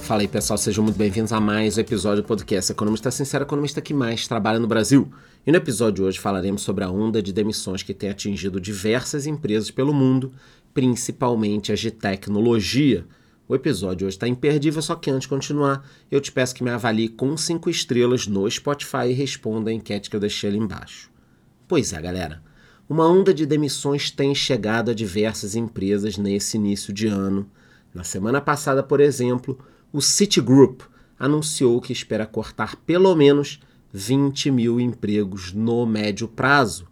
Fala aí pessoal, sejam muito bem-vindos a mais um episódio do podcast Economista Sincero, economista que mais trabalha no Brasil. E no episódio de hoje falaremos sobre a onda de demissões que tem atingido diversas empresas pelo mundo, principalmente as de tecnologia. O episódio hoje está imperdível, só que antes de continuar, eu te peço que me avalie com 5 estrelas no Spotify e responda a enquete que eu deixei ali embaixo. Pois é, galera. Uma onda de demissões tem chegado a diversas empresas nesse início de ano. Na semana passada, por exemplo, o Citigroup anunciou que espera cortar pelo menos 20 mil empregos no médio prazo.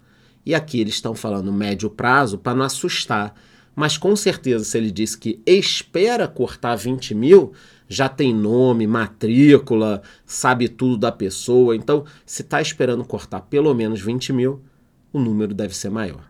E aqui eles estão falando médio prazo para não assustar, mas com certeza, se ele disse que espera cortar 20 mil, já tem nome, matrícula, sabe tudo da pessoa. Então, se está esperando cortar pelo menos 20 mil, o número deve ser maior.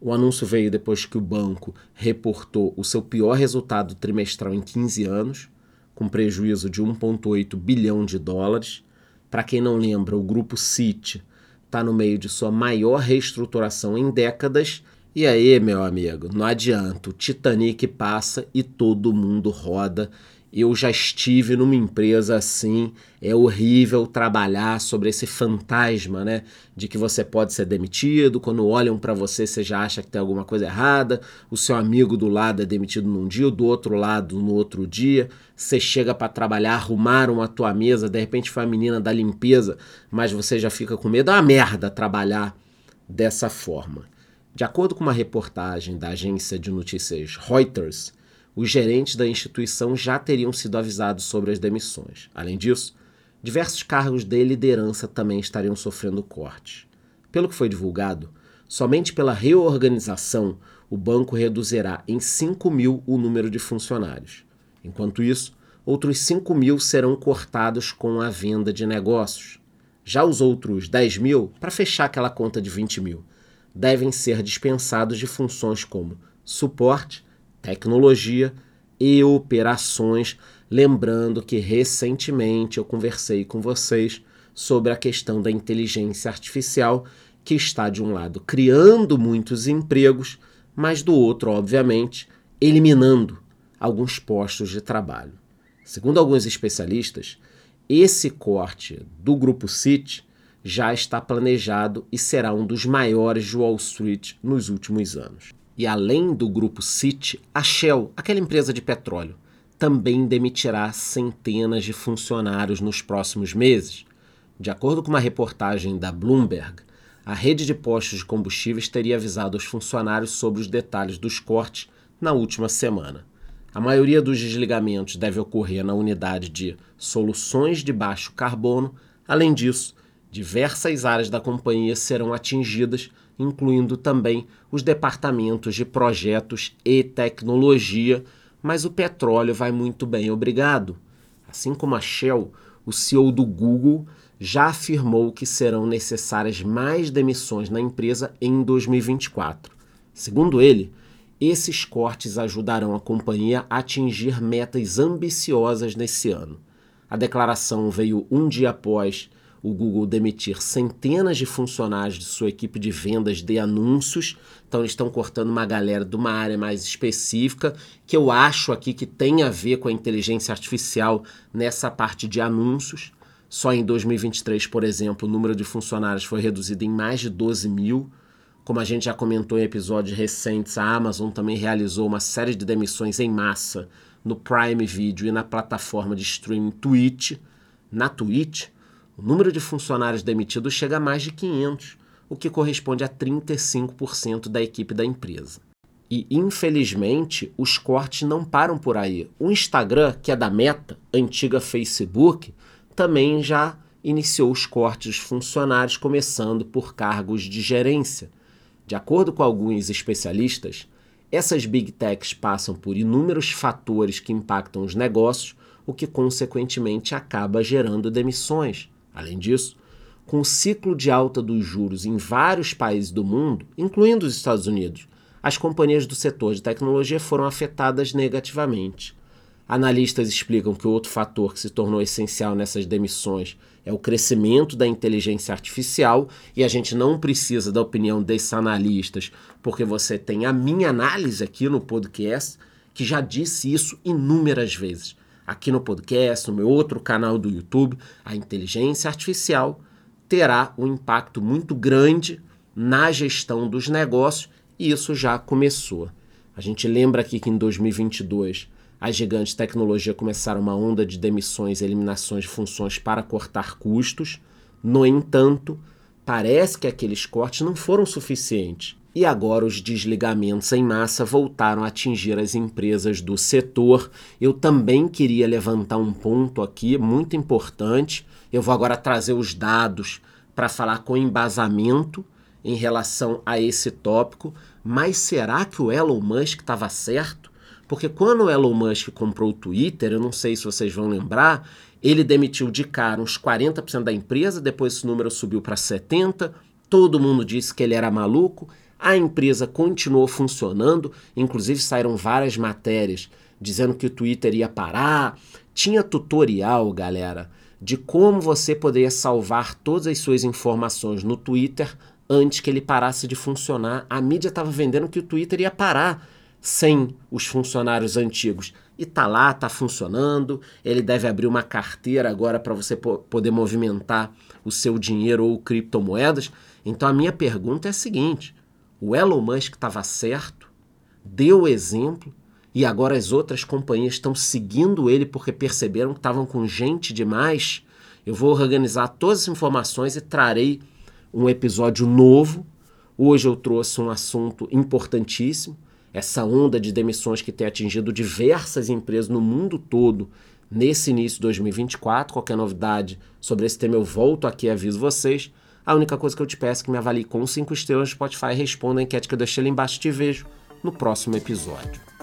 O anúncio veio depois que o banco reportou o seu pior resultado trimestral em 15 anos com prejuízo de 1,8 bilhão de dólares. Para quem não lembra, o grupo Citi está no meio de sua maior reestruturação em décadas. E aí, meu amigo, não adianta, o Titanic passa e todo mundo roda eu já estive numa empresa assim, é horrível trabalhar sobre esse fantasma, né, de que você pode ser demitido, quando olham para você você já acha que tem alguma coisa errada, o seu amigo do lado é demitido num dia, do outro lado no outro dia, você chega para trabalhar, arrumaram a tua mesa, de repente foi a menina da limpeza, mas você já fica com medo, é uma merda trabalhar dessa forma. De acordo com uma reportagem da agência de notícias Reuters, os gerentes da instituição já teriam sido avisados sobre as demissões. Além disso, diversos cargos de liderança também estariam sofrendo cortes. Pelo que foi divulgado, somente pela reorganização o banco reduzirá em 5 mil o número de funcionários. Enquanto isso, outros 5 mil serão cortados com a venda de negócios. Já os outros 10 mil, para fechar aquela conta de 20 mil, devem ser dispensados de funções como suporte tecnologia e operações. Lembrando que recentemente eu conversei com vocês sobre a questão da inteligência artificial, que está de um lado criando muitos empregos, mas do outro, obviamente, eliminando alguns postos de trabalho. Segundo alguns especialistas, esse corte do grupo Citi já está planejado e será um dos maiores de Wall Street nos últimos anos. E além do grupo Citi, a Shell, aquela empresa de petróleo, também demitirá centenas de funcionários nos próximos meses. De acordo com uma reportagem da Bloomberg, a rede de postos de combustíveis teria avisado aos funcionários sobre os detalhes dos cortes na última semana. A maioria dos desligamentos deve ocorrer na unidade de soluções de baixo carbono. Além disso, diversas áreas da companhia serão atingidas incluindo também os departamentos de projetos e tecnologia, mas o petróleo vai muito bem, obrigado. Assim como a Shell, o CEO do Google já afirmou que serão necessárias mais demissões na empresa em 2024. Segundo ele, esses cortes ajudarão a companhia a atingir metas ambiciosas nesse ano. A declaração veio um dia após o Google demitir centenas de funcionários de sua equipe de vendas de anúncios. Então eles estão cortando uma galera de uma área mais específica, que eu acho aqui que tem a ver com a inteligência artificial nessa parte de anúncios. Só em 2023, por exemplo, o número de funcionários foi reduzido em mais de 12 mil. Como a gente já comentou em episódios recentes, a Amazon também realizou uma série de demissões em massa no Prime Video e na plataforma de streaming Twitch. Na Twitch, o número de funcionários demitidos chega a mais de 500, o que corresponde a 35% da equipe da empresa. E, infelizmente, os cortes não param por aí. O Instagram, que é da Meta, antiga Facebook, também já iniciou os cortes dos funcionários, começando por cargos de gerência. De acordo com alguns especialistas, essas big techs passam por inúmeros fatores que impactam os negócios, o que consequentemente acaba gerando demissões. Além disso, com o ciclo de alta dos juros em vários países do mundo, incluindo os Estados Unidos, as companhias do setor de tecnologia foram afetadas negativamente. Analistas explicam que outro fator que se tornou essencial nessas demissões é o crescimento da inteligência artificial e a gente não precisa da opinião desses analistas, porque você tem a minha análise aqui no podcast, que já disse isso inúmeras vezes. Aqui no podcast, no meu outro canal do YouTube, a inteligência artificial terá um impacto muito grande na gestão dos negócios e isso já começou. A gente lembra aqui que em 2022 as gigantes de tecnologia começaram uma onda de demissões e eliminações de funções para cortar custos. No entanto, parece que aqueles cortes não foram suficientes. E agora os desligamentos em massa voltaram a atingir as empresas do setor. Eu também queria levantar um ponto aqui muito importante. Eu vou agora trazer os dados para falar com embasamento em relação a esse tópico. Mas será que o Elon Musk estava certo? Porque quando o Elon Musk comprou o Twitter, eu não sei se vocês vão lembrar, ele demitiu de cara uns 40% da empresa, depois esse número subiu para 70%, todo mundo disse que ele era maluco, a empresa continuou funcionando, inclusive saíram várias matérias dizendo que o Twitter ia parar. Tinha tutorial, galera, de como você poderia salvar todas as suas informações no Twitter antes que ele parasse de funcionar. A mídia estava vendendo que o Twitter ia parar sem os funcionários antigos. E tá lá, tá funcionando. Ele deve abrir uma carteira agora para você poder movimentar o seu dinheiro ou criptomoedas. Então a minha pergunta é a seguinte: o Elon Musk estava certo, deu o exemplo e agora as outras companhias estão seguindo ele porque perceberam que estavam com gente demais. Eu vou organizar todas as informações e trarei um episódio novo. Hoje eu trouxe um assunto importantíssimo essa onda de demissões que tem atingido diversas empresas no mundo todo nesse início de 2024. Qualquer novidade sobre esse tema eu volto aqui e aviso vocês. A única coisa que eu te peço é que me avalie com 5 estrelas no Spotify e responda a enquete que eu deixei ali embaixo. Te vejo no próximo episódio.